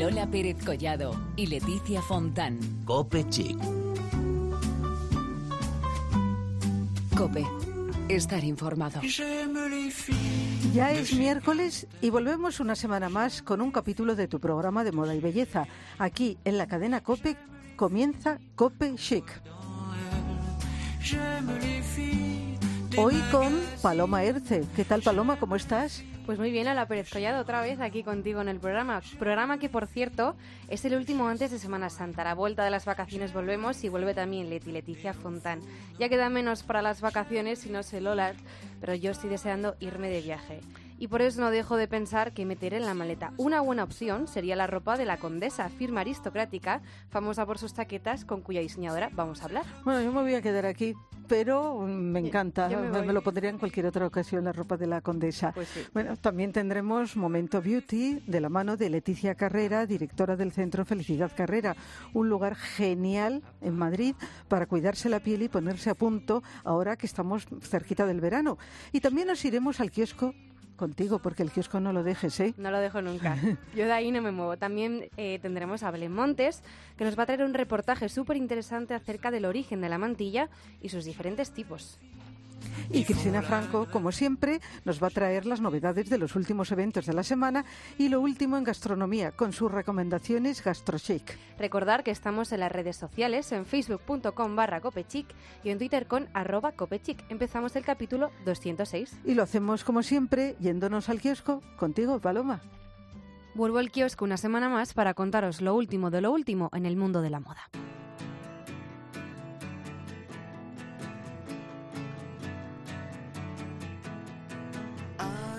Lola Pérez Collado y Leticia Fontán. Cope Chic. Cope. Estar informado. Ya es miércoles y volvemos una semana más con un capítulo de tu programa de moda y belleza. Aquí en la cadena Cope comienza Cope Chic. Hoy con Paloma Erce. ¿Qué tal Paloma? ¿Cómo estás? Pues muy bien, a la Pérez Collado, otra vez aquí contigo en el programa. Programa que, por cierto, es el último antes de Semana Santa. A la vuelta de las vacaciones volvemos y vuelve también Leti Leticia Fontán. Ya queda menos para las vacaciones, si no sé Lola, pero yo estoy deseando irme de viaje y por eso no dejo de pensar que meter en la maleta una buena opción sería la ropa de la Condesa, firma aristocrática, famosa por sus taquetas, con cuya diseñadora vamos a hablar. Bueno, yo me voy a quedar aquí, pero me encanta. Me, lo pondría en cualquier otra ocasión la ropa de la Condesa. Pues sí. Bueno, también tendremos Momento Beauty de la mano de Leticia Carrera, directora del Centro Felicidad Carrera, un lugar genial en Madrid para cuidarse la piel y ponerse a punto ahora que estamos cerquita del verano. Y también nos iremos al kiosco contigo, porque el kiosco no lo dejes, ¿eh? No lo dejo nunca. Yo de ahí no me muevo. También eh, tendremos a Belén Montes, que nos va a traer un reportaje súper interesante acerca del origen de la mantilla y sus diferentes tipos. Y Cristina Franco, como siempre, nos va a traer las novedades de los últimos eventos de la semana y lo último en gastronomía, con sus recomendaciones GastroShake. Recordar que estamos en las redes sociales, en facebook.com barra copechic y en Twitter con arroba copechic. Empezamos el capítulo 206. Y lo hacemos como siempre, yéndonos al kiosco, contigo, Paloma. Vuelvo al kiosco una semana más para contaros lo último de lo último en el mundo de la moda.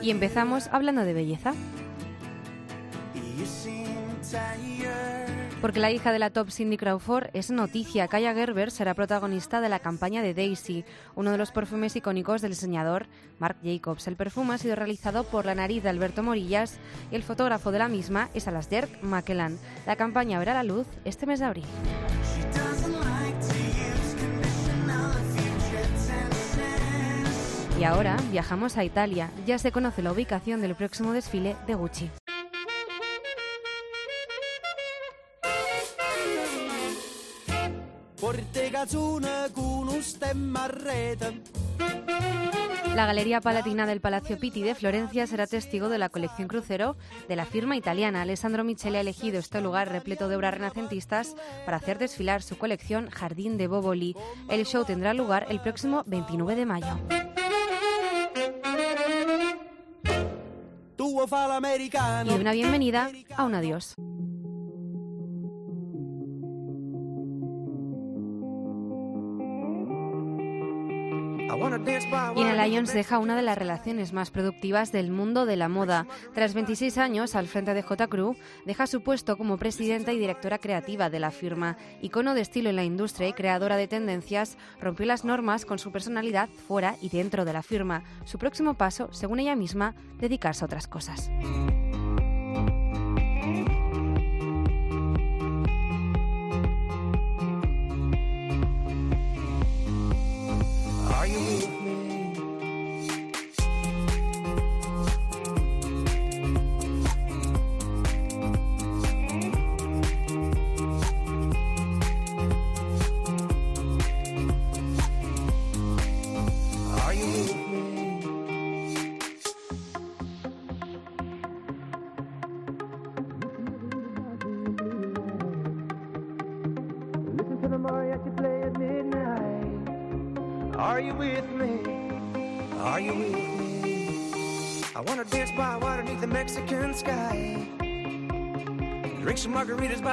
Y empezamos hablando de belleza. Porque la hija de la top Cindy Crawford es noticia. Kaya Gerber será protagonista de la campaña de Daisy, uno de los perfumes icónicos del diseñador Marc Jacobs. El perfume ha sido realizado por la nariz de Alberto Morillas y el fotógrafo de la misma es Alasdair Maquelan. La campaña verá la luz este mes de abril. Y ahora viajamos a Italia. Ya se conoce la ubicación del próximo desfile de Gucci. La Galería Palatina del Palacio Pitti de Florencia será testigo de la colección crucero de la firma italiana. Alessandro Michele ha elegido este lugar repleto de obras renacentistas para hacer desfilar su colección Jardín de Boboli. El show tendrá lugar el próximo 29 de mayo. Y una bienvenida a un adiós. Ina Lyons deja una de las relaciones más productivas del mundo de la moda. Tras 26 años al frente de J. Crew, deja su puesto como presidenta y directora creativa de la firma. Icono de estilo en la industria y creadora de tendencias, rompió las normas con su personalidad fuera y dentro de la firma. Su próximo paso, según ella misma, dedicarse a otras cosas.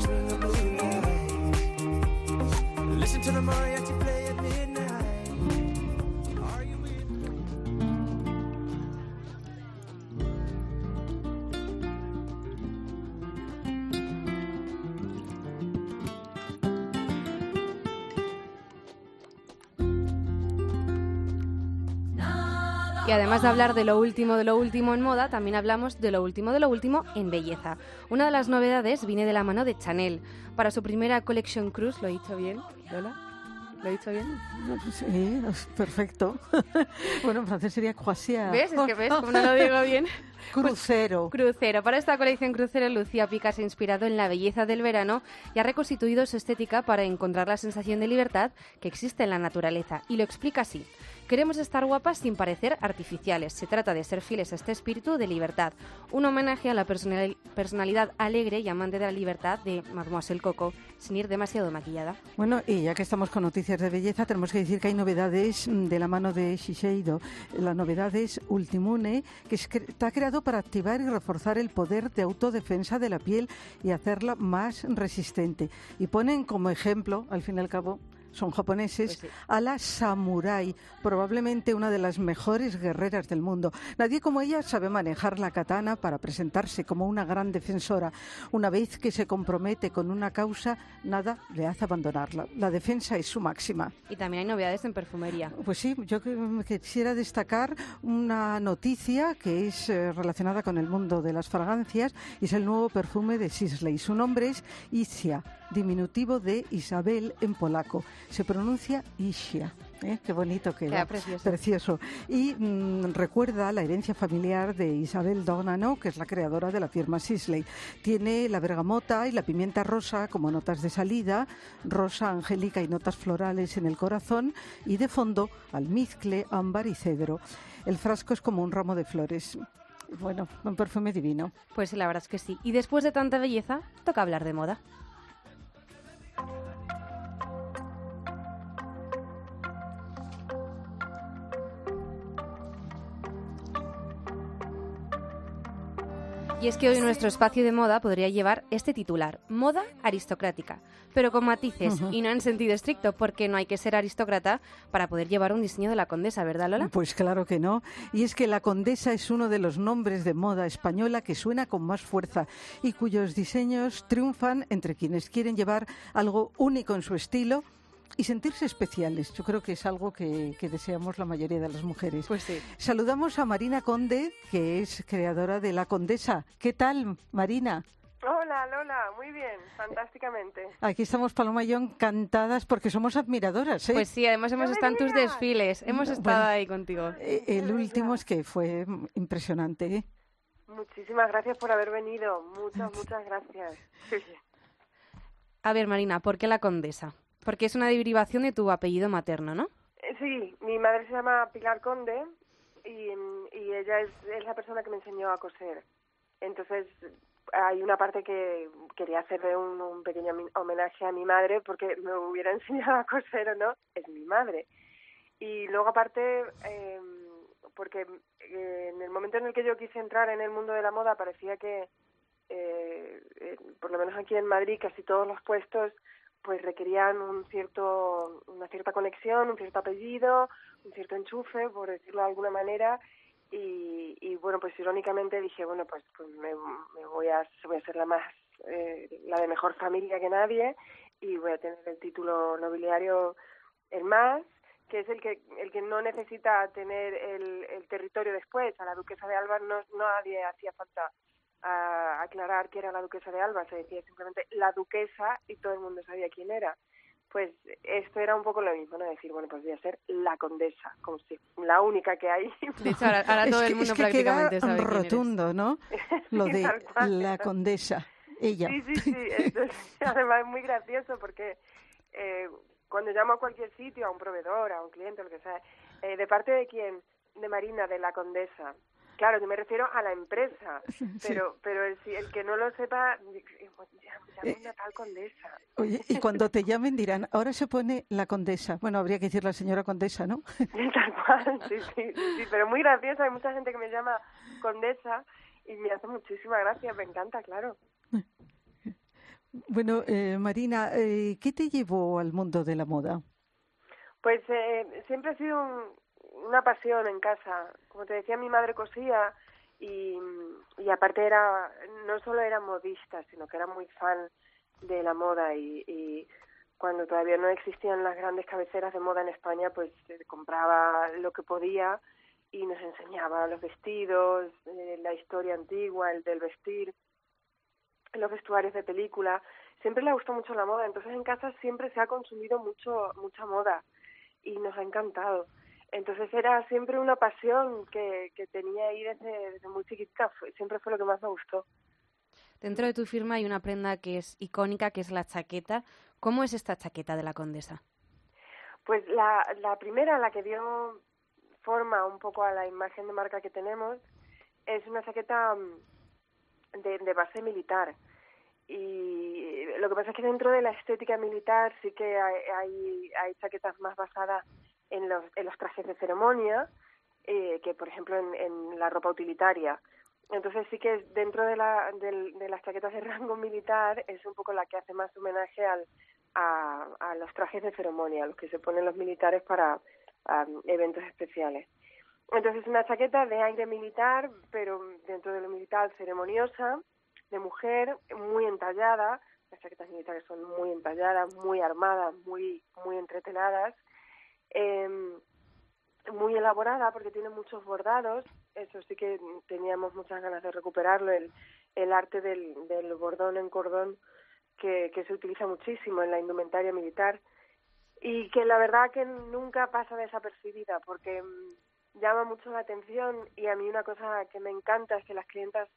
crushed. Además de hablar de lo último de lo último en moda, también hablamos de lo último de lo último en belleza. Una de las novedades viene de la mano de Chanel. Para su primera Collection Cruise, ¿lo he dicho bien, Lola? ¿Lo he dicho bien? Sí, perfecto. bueno, en francés sería croisière. ¿Ves? Es que ves, como no lo digo bien. Crucero. Pues, crucero. Para esta colección crucero, Lucía Pica se ha inspirado en la belleza del verano y ha reconstituido su estética para encontrar la sensación de libertad que existe en la naturaleza. Y lo explica así. Queremos estar guapas sin parecer artificiales. Se trata de ser fieles a este espíritu de libertad. Un homenaje a la personalidad alegre y amante de la libertad de Mademoiselle Coco, sin ir demasiado maquillada. Bueno, y ya que estamos con noticias de belleza, tenemos que decir que hay novedades de la mano de Shiseido. La novedad es Ultimune, que está creado para activar y reforzar el poder de autodefensa de la piel y hacerla más resistente. Y ponen como ejemplo, al fin y al cabo, son japoneses, pues a la samurai, probablemente una de las mejores guerreras del mundo. Nadie como ella sabe manejar la katana para presentarse como una gran defensora. Una vez que se compromete con una causa, nada le hace abandonarla. La defensa es su máxima. Y también hay novedades en perfumería. Pues sí, yo quisiera destacar una noticia que es eh, relacionada con el mundo de las fragancias y es el nuevo perfume de Sisley. Su nombre es Isia diminutivo de Isabel en polaco. Se pronuncia Isia. ¿eh? Qué bonito que era. Precioso. precioso. Y mm, recuerda la herencia familiar de Isabel Dognano, que es la creadora de la firma Sisley. Tiene la bergamota y la pimienta rosa como notas de salida, rosa angélica y notas florales en el corazón, y de fondo almizcle, ámbar y cedro. El frasco es como un ramo de flores. Bueno, un perfume divino. Pues la verdad es que sí. Y después de tanta belleza, toca hablar de moda. Y es que hoy nuestro espacio de moda podría llevar este titular, moda aristocrática, pero con matices y no en sentido estricto, porque no hay que ser aristócrata para poder llevar un diseño de la condesa, ¿verdad Lola? Pues claro que no. Y es que la condesa es uno de los nombres de moda española que suena con más fuerza y cuyos diseños triunfan entre quienes quieren llevar algo único en su estilo y sentirse especiales. Yo creo que es algo que, deseamos la mayoría de las mujeres. Pues sí. Saludamos a Marina Conde, que es creadora de La Condesa. ¿Qué tal, Marina? Hola, Lola, muy bien, fantásticamente. Aquí estamos, Paloma y yo, encantadas porque somos admiradoras. ¿eh? Pues sí, además hemos estado en tus desfiles, hemos estado ahí contigo. Eh, el último es que fue impresionante. ¿eh? Muchísimas gracias por haber venido, muchas, muchas gracias. A ver, Marina, ¿por qué la condesa? Porque es una derivación de tu apellido materno, ¿no? Eh, sí, mi madre se llama Pilar Conde y, ella es, la persona que me enseñó a coser. Entonces, hay una parte que quería hacerle un, pequeño homenaje a mi madre porque me hubiera enseñado a coser o no, es mi madre. Y luego aparte, eh, porque en el momento en el que yo quise entrar en el mundo de la moda parecía que, eh, por lo menos aquí en Madrid, casi todos los puestos pues requerían un cierto, una cierta conexión, un cierto apellido, un cierto enchufe, por decirlo de alguna manera, y, y bueno, pues irónicamente dije, bueno, pues, pues me, voy, a, voy a ser la más, eh, la de mejor familia que nadie, y voy a tener el título nobiliario el más, que es el que el que no necesita tener el, el territorio después. A la duquesa de Alba no, nadie hacía falta a aclarar que era la duquesa de Alba, se decía simplemente la duquesa y todo el mundo sabía quién era. Pues esto era un poco lo mismo, ¿no? Decir, bueno, pues voy a ser la condesa, como si la única que hay. De hecho, ahora, todo el mundo es que prácticamente queda rotundo, ¿no? Lo de la condesa, ella. Sí, sí, sí. además es muy gracioso porque eh, cuando llamo a cualquier sitio, a un proveedor, a un cliente, lo que sea, eh, de parte de quién, de Marina, de la condesa, Claro, yo me refiero a la empresa, pero pero el, el que no lo sepa, llame eh, una tal condesa. Oye, y cuando te llamen dirán, ahora se pone la condesa. Bueno, habría que decir la señora condesa, ¿no? Tal cual, sí, sí, sí, pero muy gracioso. Hay mucha gente que me llama condesa y me hace muchísima gracia, me encanta, claro. Bueno, eh, Marina, eh, ¿qué te llevó al mundo de la moda? Pues eh, siempre ha sido un, una pasión en casa. Como te decía, mi madre cosía y, aparte era, no solo era modista, sino que era muy fan de la moda y, y cuando todavía no existían las grandes cabeceras de moda en España, pues compraba lo que podía y nos enseñaba los vestidos, eh, la historia antigua, el del vestir, los vestuarios de película. Siempre le gustó mucho la moda, entonces en casa siempre se ha consumido mucho mucha moda y nos ha encantado. Entonces era siempre una pasión que, que tenía ahí desde, desde muy chiquita, fue, siempre fue lo que más me gustó. Dentro de tu firma hay una prenda que es icónica, que es la chaqueta. ¿Cómo es esta chaqueta de la condesa? Pues la, la primera, la que dio forma un poco a la imagen de marca que tenemos, es una chaqueta mm, de, de base militar. Y lo que pasa es que dentro de la estética militar sí que hay, hay, hay chaquetas más basadas en los, trajes de ceremonia eh, que, por ejemplo, en, en la ropa utilitaria. Entonces sí que dentro de, la, de, de, las chaquetas de rango militar es un poco la que hace más homenaje al, a, a los trajes de ceremonia, los que se ponen los militares para um, eventos especiales. Entonces una chaqueta de aire militar, pero dentro de lo militar ceremoniosa, de mujer, muy entallada. Las chaquetas militares son muy entalladas, muy armadas, muy muy entreteladas. Eh, muy elaborada porque tiene muchos bordados, eso sí que teníamos muchas ganas de recuperarlo, el, el arte del, del bordón en cordón que, que se utiliza muchísimo en la indumentaria militar y que la verdad que nunca pasa desapercibida porque llama mucho la atención y a mí una cosa que me encanta es que las clientas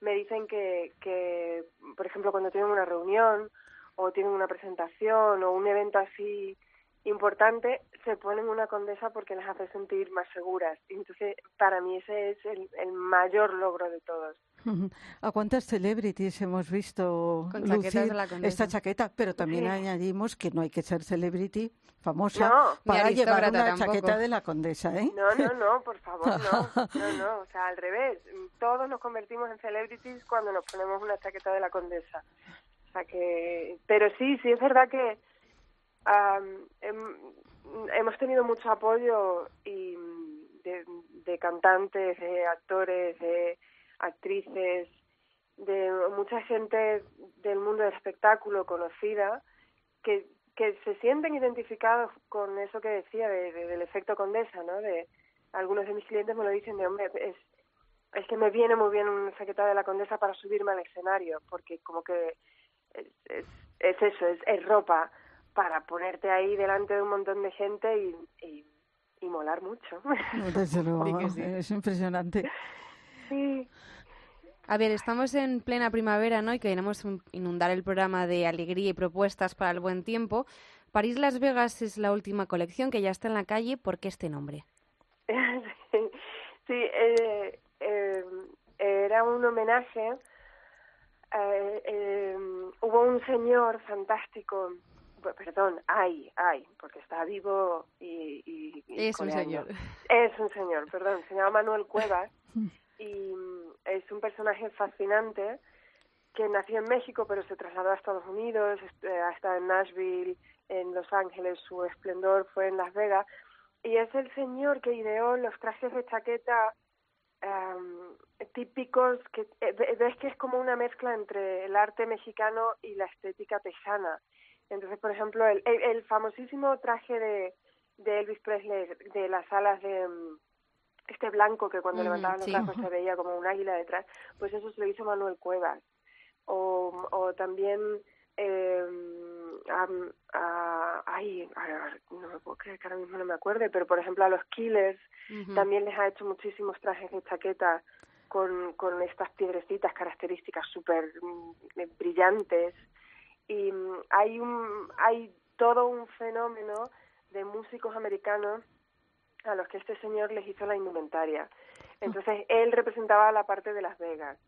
me dicen que, que por ejemplo, cuando tienen una reunión o tienen una presentación o un evento así importante, se ponen una condesa porque las hace sentir más seguras. Y entonces, para mí ese es el, el mayor logro de todos. ¿A cuántas celebrities hemos visto Con lucir de la condesa. esta chaqueta? Pero también Sí. añadimos que no hay que ser celebrity famosa No. para llevar una tampoco. chaqueta de la condesa, ¿eh? No, no, no, por favor, no. No, no, o sea, al revés. Todos nos convertimos en celebrities cuando nos ponemos una chaqueta de la condesa. O sea que, pero sí, sí es verdad que hem- hemos tenido mucho apoyo y de, cantantes, de actores, de actrices, de mucha gente del mundo del espectáculo conocida que que se sienten identificados con eso que decía de, de- del efecto condesa, ¿no? De algunos de mis clientes me lo dicen de hombre es es que me viene muy bien una chaqueta de la condesa para subirme al escenario porque como que es, es, es eso es, es ropa para ponerte ahí delante de un montón de gente y, y, y molar mucho Desde luego, Di que sí. es impresionante. sí A ver, estamos en plena primavera, ¿no? Y queremos un- inundar el programa de alegría y propuestas para el buen tiempo. París Las Vegas es la última colección que ya está en la calle. ¿Por qué este nombre? sí, sí eh, eh, era un homenaje. eh, eh, hubo un señor fantástico, perdón, hay, hay, porque está vivo y, y- y Es un señor. Es un señor, perdón, se llama Manuel Cuevas y mm, es un personaje fascinante que nació en México pero se trasladó a Estados Unidos, est- eh, ha estado en Nashville, en Los Ángeles, su esplendor fue en Las Vegas y es el señor que ideó los trajes de chaqueta típicos que eh, ve- ves que es como una mezcla entre el arte mexicano y la estética tejana. Entonces, por ejemplo, el, el, el famosísimo traje de, de Elvis Presley de las alas de mm, este blanco que cuando Mm, levantaban los sí. brazos se veía como un águila detrás, pues eso se lo hizo Manuel Cuevas. O, o también eh, a- ay, no me puedo creer que ahora mismo no me acuerde, pero por ejemplo a los Killers también les ha hecho muchísimos trajes de chaqueta con, con estas piedrecitas características súper mm, brillantes y mm, hay un hay todo un fenómeno de músicos americanos a los que este señor les hizo la indumentaria. Entonces él representaba la parte de Las Vegas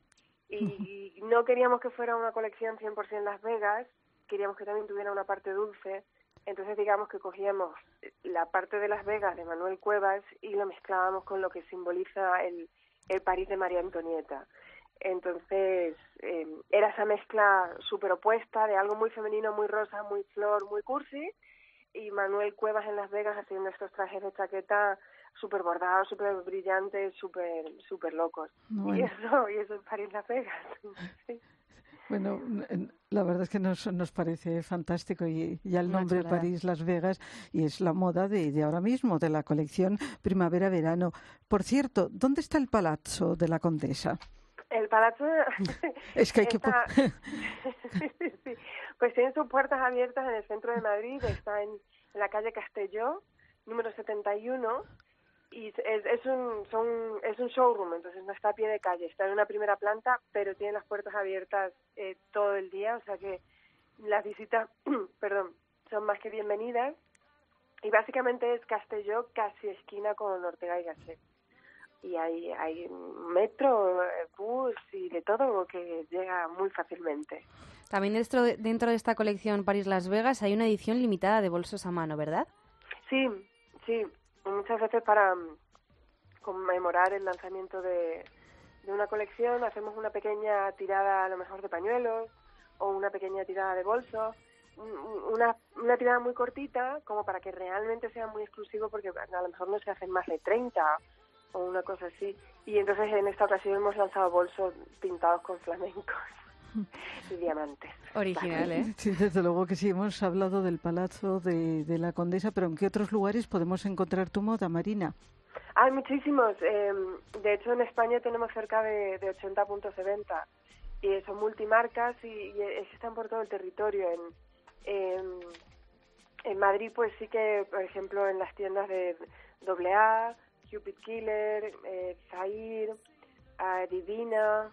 y no queríamos que fuera una colección 100% Las Vegas, queríamos que también tuviera una parte dulce. Entonces digamos que cogíamos la parte de Las Vegas de Manuel Cuevas y lo mezclábamos con lo que simboliza el, el París de María Antonieta. Entonces eh, era esa mezcla súper opuesta de algo muy femenino, muy rosa, muy flor, muy cursi y Manuel Cuevas en Las Vegas haciendo estos trajes de chaqueta súper bordados, súper brillantes, súper súper locos. Y eso y eso es París Las Vegas. Sí. Bueno, la verdad es que nos, nos parece fantástico y ya el nombre chulada. París-Las Vegas y es la moda de, de ahora mismo, de la colección primavera-verano. Por cierto, ¿dónde está el palazzo de la condesa? El palazzo Es que hay que... po- está- Sí, pues tiene sus puertas abiertas en el centro de Madrid, está en, en la calle Castelló, número 71, y es, es, un, son, es un showroom, entonces no está a pie de calle, está en una primera planta, pero tiene las puertas abiertas eh, todo el día, o sea que las visitas, perdón, son más que bienvenidas. Y básicamente es Castelló casi esquina con Ortega y Gasset. Y hay, hay metro, bus y de todo que llega muy fácilmente. También dentro de, dentro de esta colección París-Las Vegas hay una edición limitada de bolsos a mano, ¿verdad? Sí, sí, muchas veces para mm, conmemorar el lanzamiento de, de una colección hacemos una pequeña tirada a lo mejor de pañuelos o una pequeña tirada de bolsos, un- una, una tirada muy cortita como para que realmente sea muy exclusivo porque a lo mejor no se hacen más de 30 o una cosa así. Y entonces en esta ocasión hemos lanzado bolsos pintados con flamencos y diamantes. Original, ¿eh? Sí, desde luego que sí, hemos hablado del palazzo de, de la condesa, pero ¿en qué otros lugares podemos encontrar tu moda, Marina? Hay muchísimos. eh, de hecho, en España tenemos cerca de, de 80 puntos de venta. Y son multimarcas y, y existen por todo el territorio. En, en, en Madrid, pues sí que, por ejemplo, en las tiendas de AA, Cupid Killer, eh, Zahir, ah, Divina...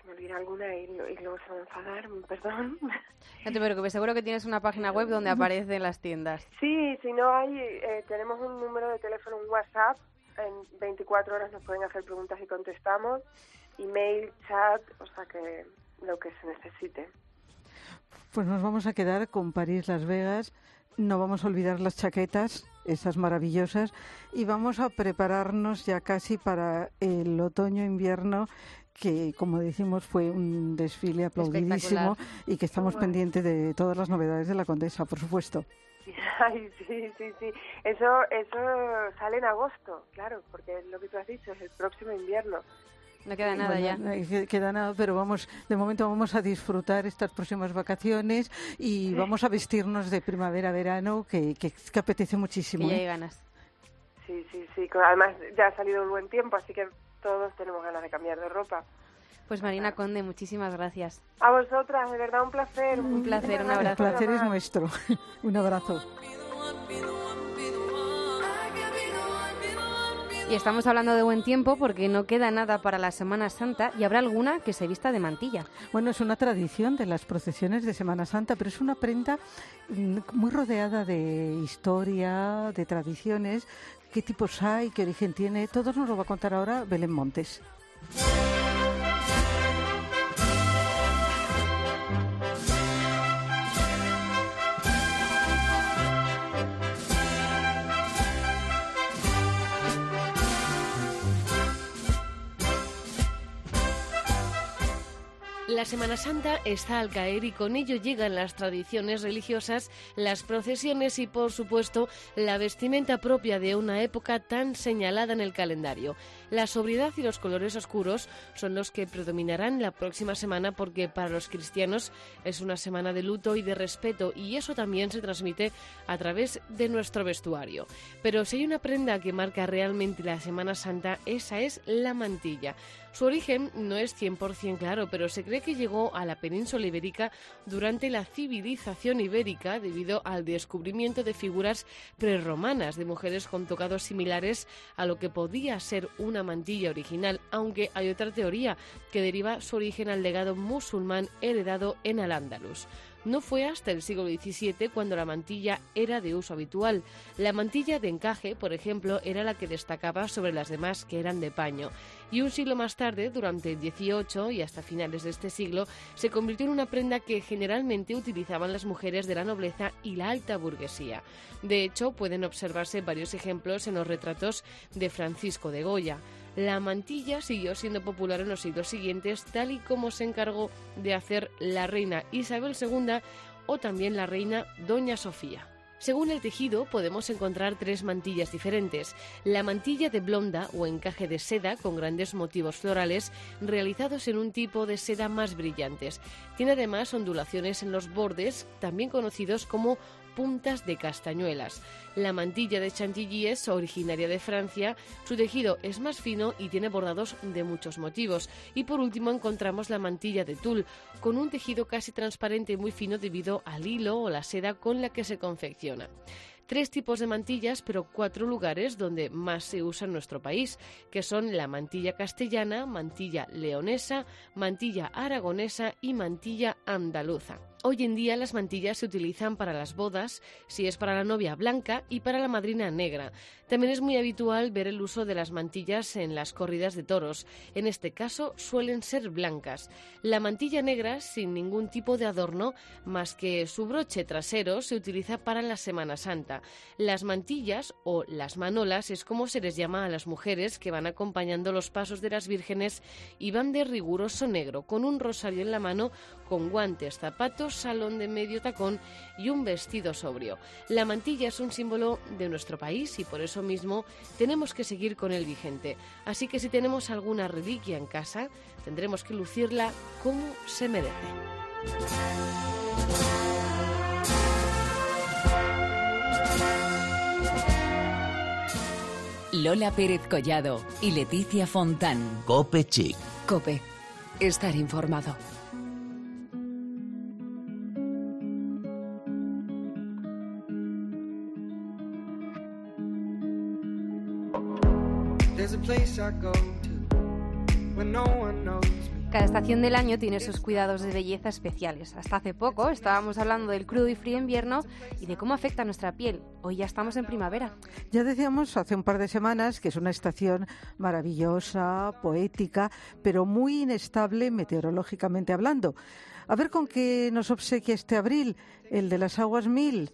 Se me olvida alguna y, y luego se va a enfadar, perdón. No te preocupes, seguro que tienes una página web donde aparecen las tiendas. Sí, si no hay, eh, tenemos un número de teléfono, un WhatsApp. En 24 horas nos pueden hacer preguntas y contestamos. Email, chat, o sea que lo que se necesite. Pues nos vamos a quedar con París, Las Vegas. No vamos a olvidar las chaquetas, esas maravillosas, y vamos a prepararnos ya casi para el otoño-invierno, que como decimos fue un desfile aplaudidísimo y que estamos pendientes de todas las novedades de la Condesa, por supuesto. Ay, sí, sí, sí. Eso, eso sale en agosto, claro, porque es lo que tú has dicho, es el próximo invierno. No queda nada ya. Bueno, que- queda nada, pero vamos, de momento vamos a disfrutar estas próximas vacaciones y vamos a vestirnos de primavera-verano, que, que, que apetece muchísimo. ya ¿eh? hay ganas. Sí, sí, sí. Además, ya ha salido un buen tiempo, así que todos tenemos ganas de cambiar de ropa. Pues Marina Conde, muchísimas gracias. A vosotras, de verdad, un placer. Un placer, un Muchísimas El abrazo. placer es nuestro. un abrazo. Y estamos hablando de buen tiempo porque no queda nada para la Semana Santa y habrá alguna que se vista de mantilla. Bueno, es una tradición de las procesiones de Semana Santa, pero es una prenda mm, muy rodeada de historia, de tradiciones, qué tipos hay, qué origen tiene. Todo nos lo va a contar ahora Belén Montes. La Semana Santa está al caer y con ello llegan las tradiciones religiosas, las procesiones y, por supuesto, la vestimenta propia de una época tan señalada en el calendario. La sobriedad y los colores oscuros son los que predominarán la próxima semana porque para los cristianos es una semana de luto y de respeto y eso también se transmite a través de nuestro vestuario. Pero si hay una prenda que marca realmente la Semana Santa, esa es la mantilla. Su origen no es 100% claro, pero se cree que llegó a la península ibérica durante la civilización ibérica debido al descubrimiento de figuras prerromanas de mujeres con tocados similares a lo que podía ser una mantilla original, aunque hay otra teoría que deriva su origen al legado musulmán heredado en Al-Ándalus. No fue hasta el siglo XVII cuando la mantilla era de uso habitual. La mantilla de encaje, por ejemplo, era la que destacaba sobre las demás que eran de paño. Y un siglo más tarde, durante el XVIII y hasta finales de este siglo, se convirtió en una prenda que generalmente utilizaban las mujeres de la nobleza y la alta burguesía. De hecho, pueden observarse varios ejemplos en los retratos de Francisco de Goya. La mantilla siguió siendo popular en los siglos siguientes, tal y como se encargó de hacer la reina Isabel II o también la reina Doña Sofía. Según el tejido podemos encontrar tres mantillas diferentes. La mantilla de blonda o encaje de seda con grandes motivos florales realizados en un tipo de seda más brillantes. Tiene además ondulaciones en los bordes, también conocidos como puntas de castañuelas. La mantilla de chantilly es originaria de Francia, su tejido es más fino y tiene bordados de muchos motivos. Y por último encontramos la mantilla de tul, con un tejido casi transparente y muy fino debido al hilo o la seda con la que se confecciona tres tipos de mantillas, pero cuatro lugares donde más se usa en nuestro país, que son la mantilla castellana, mantilla leonesa, mantilla aragonesa y mantilla andaluza. Hoy en día las mantillas se utilizan para las bodas, si es para la novia blanca y para la madrina negra. También es muy habitual ver el uso de las mantillas en las corridas de toros. En este caso suelen ser blancas. La mantilla negra, sin ningún tipo de adorno más que su broche trasero, se utiliza para la Semana Santa. Las mantillas o las manolas es como se les llama a las mujeres que van acompañando los pasos de las vírgenes y van de riguroso negro, con un rosario en la mano, con guantes, zapatos, salón de medio tacón y un vestido sobrio. La mantilla es un símbolo de nuestro país y por eso mismo tenemos que seguir con el vigente. Así que si tenemos alguna reliquia en casa, tendremos que lucirla como se merece. Lola Pérez Collado y Leticia Fontán. Cope Chic. Cope. Estar informado. Cada estación del año tiene sus cuidados de belleza especiales. Hasta hace poco estábamos hablando del crudo y frío invierno y de cómo afecta a nuestra piel. Hoy ya estamos en primavera. Ya decíamos hace un par de semanas que es una estación maravillosa, poética, pero muy inestable meteorológicamente hablando. A ver con qué nos obsequia este abril, el de las aguas mil.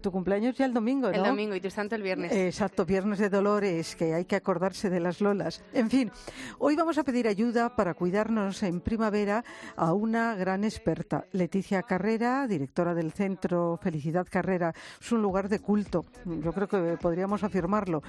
Tu cumpleaños ya el domingo, ¿no? El domingo y tu santo el viernes. Exacto, viernes de Dolores, que hay que acordarse de las lolas. En fin, hoy vamos a pedir ayuda para cuidarnos en primavera a una gran experta, Leticia Carrera, directora del Centro Felicidad Carrera. Es un lugar de culto, yo creo que podríamos afirmarlo,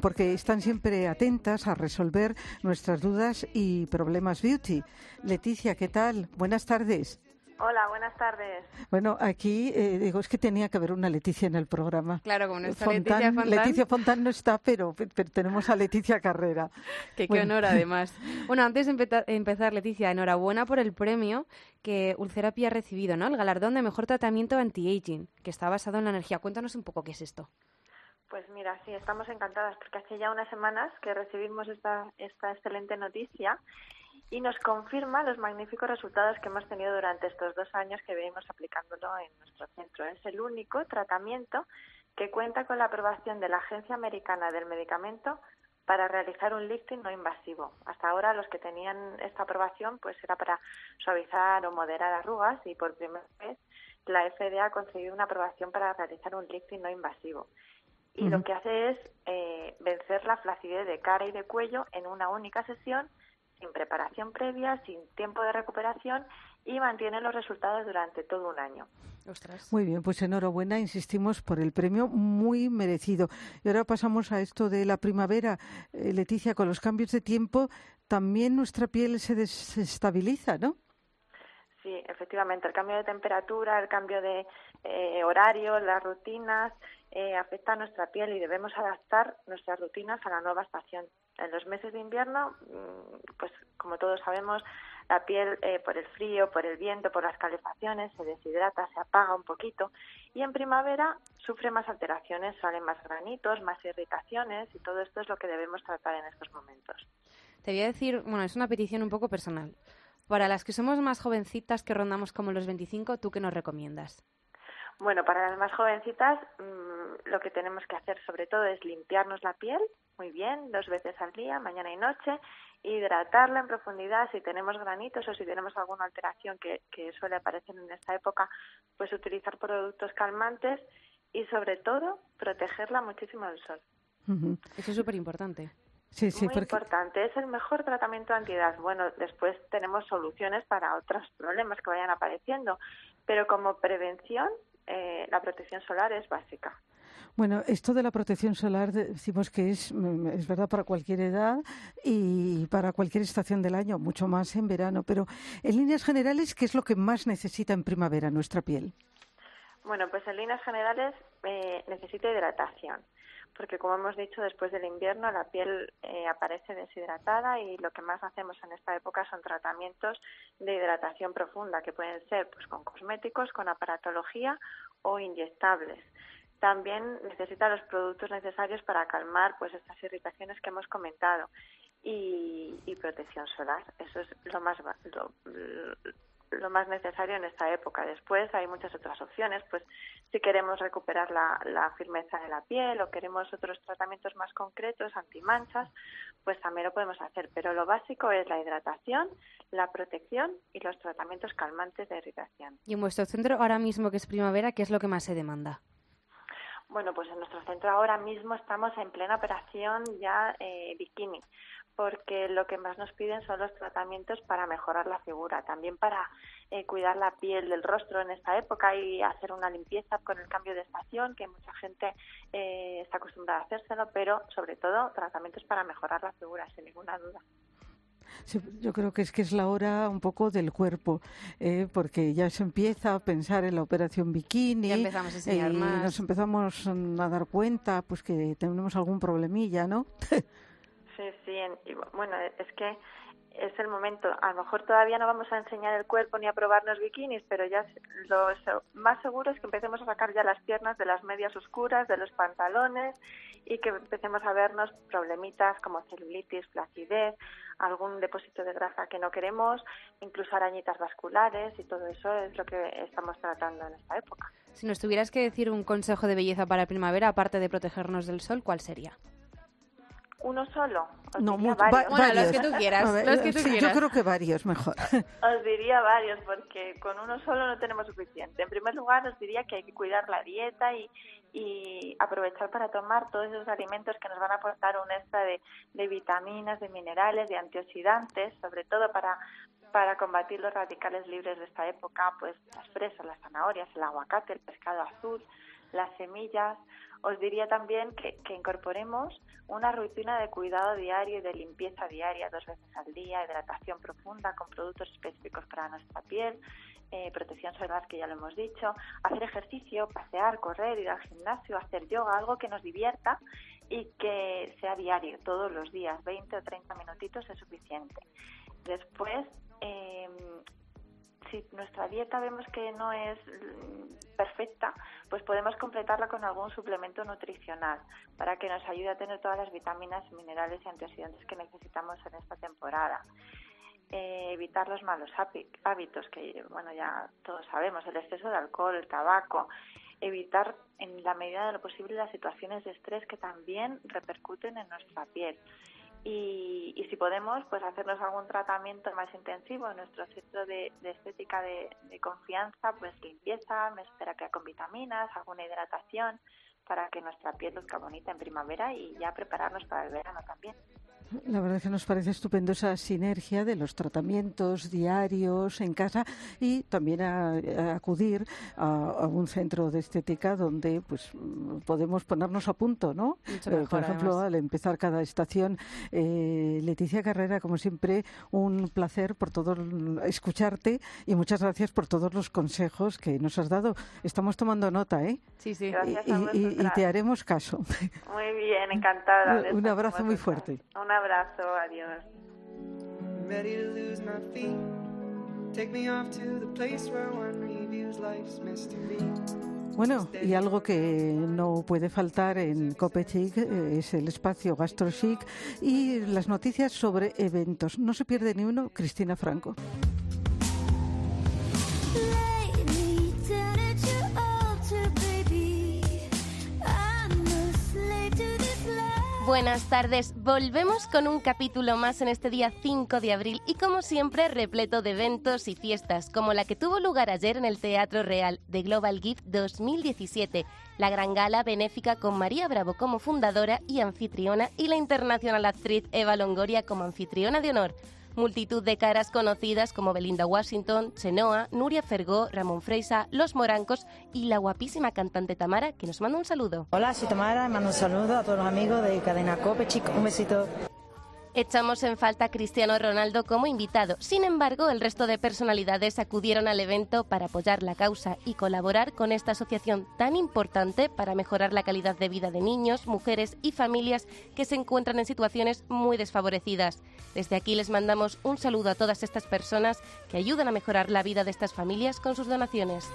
porque están siempre atentas a resolver nuestras dudas y problemas beauty. Leticia, ¿qué tal? Buenas tardes. Hola, buenas tardes. Bueno, aquí eh, digo, es que tenía que haber una Leticia en el programa. Claro, como no está Fontán, Leticia Fontán. Leticia Fontán no está, pero, pero tenemos a Leticia Carrera. Que qué honor, además. Bueno, antes de empezar, Leticia, enhorabuena por el premio que Ulcerapy ha recibido, ¿no? El galardón de mejor tratamiento anti-aging, que está basado en la energía. Cuéntanos un poco qué es esto. Pues mira, sí, estamos encantadas porque hace ya unas semanas que recibimos esta, esta excelente noticia y nos confirma los magníficos resultados que hemos tenido durante estos dos años que venimos aplicándolo en nuestro centro. Es el único tratamiento que cuenta con la aprobación de la Agencia Americana del Medicamento para realizar un lifting no invasivo. Hasta ahora los que tenían esta aprobación pues era para suavizar o moderar arrugas y por primera vez la FDA ha concedido una aprobación para realizar un lifting no invasivo. Y lo que hace es eh, vencer la flacidez de cara y de cuello en una única sesión, sin preparación previa, sin tiempo de recuperación y mantiene los resultados durante todo un año. Ostras. Muy bien, pues enhorabuena, insistimos por el premio muy merecido. Y ahora pasamos a esto de la primavera. Eh, Leticia, con los cambios de tiempo, también nuestra piel se desestabiliza, ¿no? Sí, efectivamente, el cambio de temperatura, el cambio de eh, horario, las rutinas, eh, afecta a nuestra piel y debemos adaptar nuestras rutinas a la nueva estación. En los meses de invierno, mm, pues como todos sabemos, la piel eh, por el frío, por el viento, por las calefacciones se deshidrata, se apaga un poquito y en primavera sufre más alteraciones, salen más granitos, más irritaciones y todo esto es lo que debemos tratar en estos momentos. Te voy a decir, bueno, es una petición un poco personal. Para las que somos más jovencitas, que rondamos como los 25, ¿tú qué nos recomiendas? Bueno, para las más jovencitas, mmm, lo que tenemos que hacer sobre todo es limpiarnos la piel muy bien, dos veces al día, mañana y noche, hidratarla en profundidad si tenemos granitos o si tenemos alguna alteración que, que suele aparecer en esta época, pues utilizar productos calmantes y sobre todo protegerla muchísimo del sol. Ujú. Eso es súper importante. Sí, sí, Muy porque importante, es el mejor tratamiento antiedad. Bueno, después tenemos soluciones para otros problemas que vayan apareciendo, pero como prevención eh, la protección solar es básica. Bueno, esto de la protección solar decimos que es, mm, es verdad para cualquier edad y para cualquier estación del año, mucho más en verano, pero en líneas generales, ¿qué es lo que más necesita en primavera nuestra piel? Bueno, pues en líneas generales eh, necesita hidratación, porque como hemos dicho, después del invierno la piel eh, aparece deshidratada y lo que más hacemos en esta época son tratamientos de hidratación profunda, que pueden ser pues con cosméticos, con aparatología o inyectables también necesita los productos necesarios para calmar pues estas irritaciones que hemos comentado. Y, protección solar eso es lo más lo, lo, más necesario en esta época. Después hay muchas otras opciones pues si queremos recuperar la, la firmeza de la piel o queremos otros tratamientos más concretos antimanchas pues también lo podemos hacer. Pero lo básico es la hidratación la protección y los tratamientos calmantes de irritación. Y en vuestro centro ahora mismo que es primavera qué es lo que más se demanda bueno, pues en nuestro centro ahora mismo estamos en plena operación ya eh, bikini, porque lo que más nos piden son los tratamientos para mejorar la figura, también para eh, cuidar la piel del rostro en esta época y hacer una limpieza con el cambio de estación, que mucha gente eh, está acostumbrada a hacérselo, pero sobre todo tratamientos para mejorar la figura, sin ninguna duda yo creo que es que es la hora un poco del cuerpo, eh, porque ya se empieza a pensar en la operación bikini. y nos empezamos a dar cuenta pues que tenemos algún problemilla, ¿no? sí, sí. bueno, es que es el momento. A lo mejor todavía no vamos a enseñar el cuerpo ni a probarnos bikinis, pero ya lo más seguro es que empecemos a sacar ya las piernas de las medias oscuras, de los pantalones y que empecemos a vernos problemitas como celulitis, flacidez, algún depósito de grasa que no queremos, incluso arañitas vasculares y todo eso es lo que estamos tratando en esta época. Si nos tuvieras que decir un consejo de belleza para primavera, aparte de protegernos del sol, ¿cuál sería? Uno solo. no, varios. Bueno, los que tú quieras. los que tú sí, yo creo que varios mejor. Os diría varios, porque con uno solo no tenemos suficiente. En primer lugar, os diría que hay que cuidar la dieta y, y aprovechar para tomar todos esos alimentos que nos van a aportar un extra de, de vitaminas, de minerales, de antioxidantes, sobre todo para, para combatir los radicales libres de esta época, pues las fresas, las zanahorias, el aguacate, el pescado azul, las semillas, os diría también que, incorporemos una rutina de cuidado diario y de limpieza diaria dos veces al día, hidratación profunda con productos específicos para nuestra piel, eh, protección solar, que ya lo hemos dicho, hacer ejercicio, pasear, correr, ir al gimnasio, hacer yoga, algo que nos divierta y que sea diario, todos los días, 20 o 30 minutitos es suficiente. Después, eh, si nuestra dieta vemos que no es mm, perfecta, pues podemos completarla con algún suplemento nutricional para que nos ayude a tener todas las vitaminas, minerales y antioxidantes que necesitamos en esta temporada. Eh, evitar los malos hábitos, que bueno ya todos sabemos, el exceso de alcohol, el tabaco, evitar en la medida de lo posible las situaciones de estrés que también repercuten en nuestra piel y, si podemos, pues hacernos algún tratamiento más intensivo en nuestro centro de, estética de, de, confianza, pues limpieza, que con vitaminas, alguna hidratación, para que nuestra piel luzca bonita en primavera y ya prepararnos para el verano también. La verdad es que nos parece estupendo esa sinergia de los tratamientos diarios en casa y también a, acudir a, un centro de estética donde pues podemos ponernos a punto, ¿no? Eh, por ejemplo, al empezar cada estación. Eh, Leticia Carrera, como siempre, un placer por todo escucharte y muchas gracias por todos los consejos que nos has dado. Estamos tomando nota, ¿eh? Sí, sí. y, y, te haremos caso. Muy bien, encantada. un abrazo muy fuerte abrazo, adiós. Bueno, y algo que no puede faltar en Copechic eh, es el espacio GastroChic y las noticias sobre eventos. No se pierde ni uno, Cristina Franco. Buenas tardes, volvemos con un capítulo más en este día 5 de abril y como siempre repleto de eventos y fiestas como la que tuvo lugar ayer en el Teatro Real de Global Gift 2017, la gran gala benéfica con María Bravo como fundadora y anfitriona y la internacional actriz Eva Longoria como anfitriona de honor. Multitud de caras conocidas como Belinda Washington, Chenoa, Nuria Fergó, Ramón Freisa, Los Morancos y la guapísima cantante Tamara, que nos manda un saludo. Hola, soy Tamara, mando un saludo a todos los amigos de Cadena Cope, chicos, un besito. Echamos en falta a Cristiano Ronaldo como invitado. Sin embargo, el resto de personalidades acudieron al evento para apoyar la causa y colaborar con esta asociación tan importante para mejorar la calidad de vida de niños, mujeres y familias que se encuentran en situaciones muy desfavorecidas. Desde aquí les mandamos un saludo a todas estas personas que ayudan a mejorar la vida de estas familias con sus donaciones.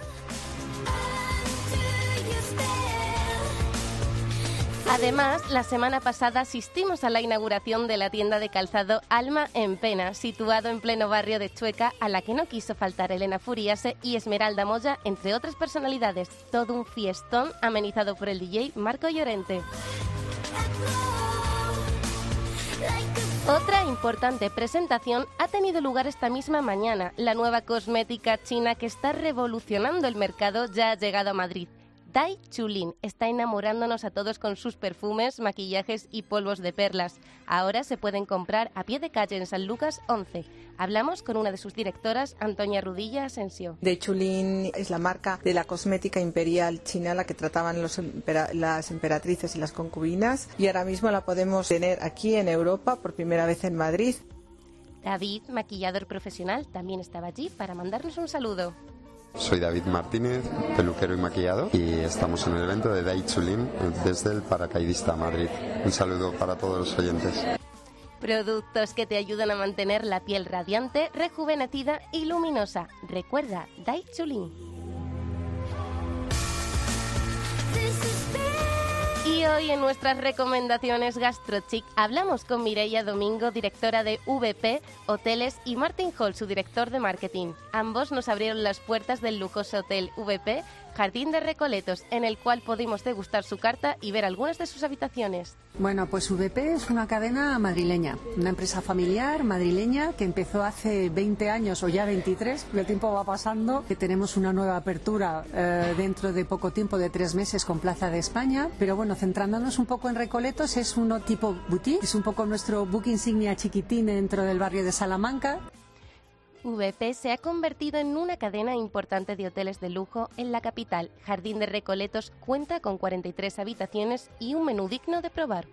Además, la semana pasada asistimos a la inauguración de la tienda de calzado Alma en Pena, situado en pleno barrio de Chueca, a la que no quiso faltar Elena Furiase y Esmeralda Moya, entre otras personalidades. Todo un fiestón amenizado por el DJ Marco Llorente. Otra importante presentación ha tenido lugar esta misma mañana. La nueva cosmética china que está revolucionando el mercado ya ha llegado a Madrid. Dai Chulin está enamorándonos a todos con sus perfumes, maquillajes y polvos de perlas. Ahora se pueden comprar a pie de calle en San Lucas 11. Hablamos con una de sus directoras, Antonia Rudilla Asensio. Dai Chulin es la marca de la cosmética imperial china, la que trataban los empera- las emperatrices y las concubinas. Y ahora mismo la podemos tener aquí en Europa por primera vez en Madrid. David, maquillador profesional, también estaba allí para mandarnos un saludo. Soy David Martínez, peluquero y maquillado, y estamos en el evento de Dai Chulin desde el Paracaidista Madrid. Un saludo para todos los oyentes. Productos que te ayudan a mantener la piel radiante, rejuvenecida y luminosa. Recuerda, Dai Chulin. Hoy en nuestras recomendaciones GastroChic hablamos con Mireia Domingo, directora de VP Hoteles, y Martin Hall, su director de marketing. Ambos nos abrieron las puertas del lujoso hotel VP Jardín de Recoletos, en el cual pudimos degustar su carta y ver algunas de sus habitaciones. Bueno, pues VP es una cadena madrileña, una empresa familiar madrileña que empezó hace 20 años o ya 23, el tiempo va pasando, que tenemos una nueva apertura eh, dentro de poco tiempo, de tres meses, con Plaza de España. Pero bueno, centrándonos un poco en Recoletos, es uno tipo boutique, es un poco nuestro book insignia chiquitín dentro del barrio de Salamanca. VP se ha convertido en una cadena importante de hoteles de lujo en la capital. Jardín de Recoletos cuenta con 43 habitaciones y un menú digno de probar.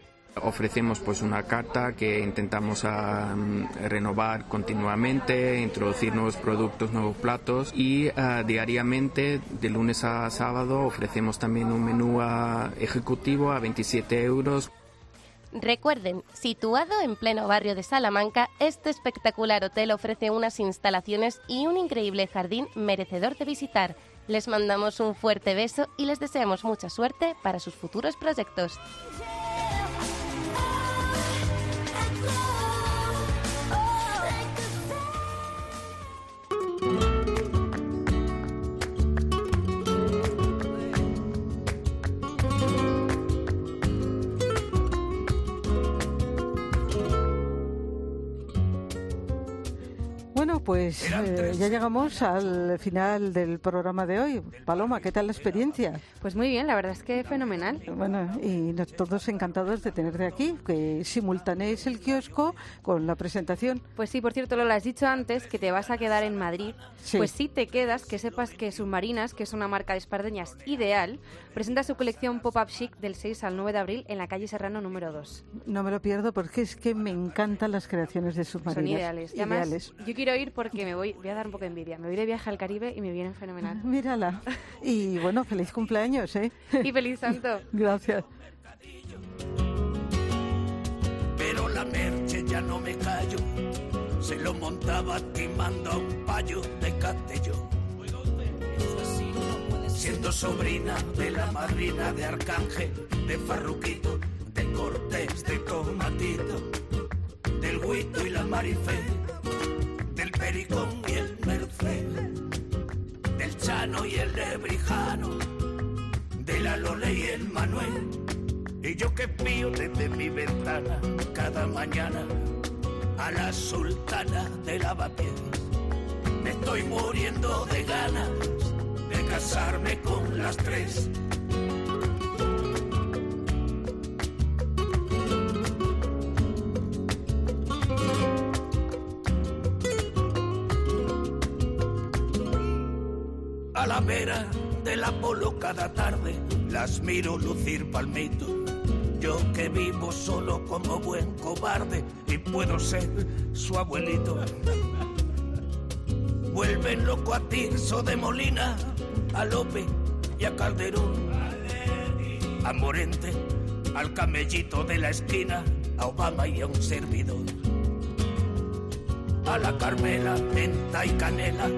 Ofrecemos pues una carta que intentamos ah, renovar continuamente, introducir nuevos productos, nuevos platos y ah, diariamente de lunes a sábado ofrecemos también un menú ah, ejecutivo a 27 euros. Recuerden, situado en pleno barrio de Salamanca, este espectacular hotel ofrece unas instalaciones y un increíble jardín merecedor de visitar. Les mandamos un fuerte beso y les deseamos mucha suerte para sus futuros proyectos. Pues eh, ya llegamos al final del programa de hoy. Paloma, ¿qué tal la experiencia? Pues muy bien, la verdad es que fenomenal. Bueno, y nos- todos encantados de tenerte aquí, que simultanees el kiosco con la presentación. Pues sí, por cierto, lo has dicho antes, que te vas a quedar en Madrid. Sí. Pues sí te quedas, que sepas que Submarinas, que es una marca de espardeñas ideal, presenta su colección Pop-Up Chic del 6 al 9 de abril en la calle Serrano número 2. No me lo pierdo porque es que me encantan las creaciones de submarinas. Son ideales. Y además, Ideales. yo quiero ir porque me voy, voy a dar un poco de envidia. Me voy de viaje al Caribe y me vienen fenomenal. Mírala. Y bueno, feliz cumpleaños, ¿eh? Y feliz santo. Gracias. pero la merche ya no me callo. Se lo montaba timando a un payo de Castelló. Siendo sobrina de la madrina de Arcángel, de Farruquito, de Cortés, de Tomatito, del Huito y la Marifé, Pericón y el Merced, del Chano y el Lebrijano, de la Lole y el Manuel. Y yo que pío desde mi ventana cada mañana a la sultana de lavapiés. Me estoy muriendo de ganas de casarme con las tres. Vera del Apolo cada tarde las miro lucir palmito. Yo que vivo solo como buen cobarde y puedo ser su abuelito. Vuelven loco a Tirso de Molina, a Lope y a Calderón, a Morente, al camellito de la esquina, a Obama y a un servidor. A la Carmela, menta y canela,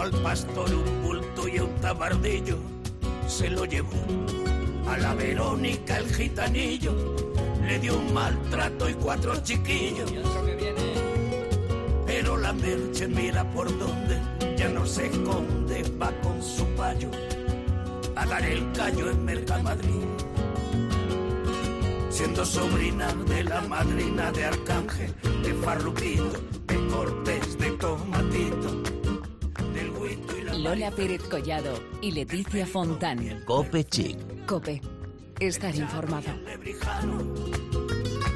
al pastor un bulto y un tabardillo se lo llevó. A la Verónica el gitanillo le dio un maltrato y cuatro chiquillos. Pero la merche mira por donde ya no se esconde, va con su payo a dar el callo en Mercamadrid. Siendo sobrina de la madrina de Arcángel, de Farruquito, de Cortés, de Tomatito, Lola Pérez Collado y Leticia Fontán. Cope Chic. Cope. Estar informado.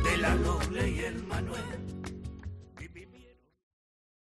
de la Lola y el Manuel.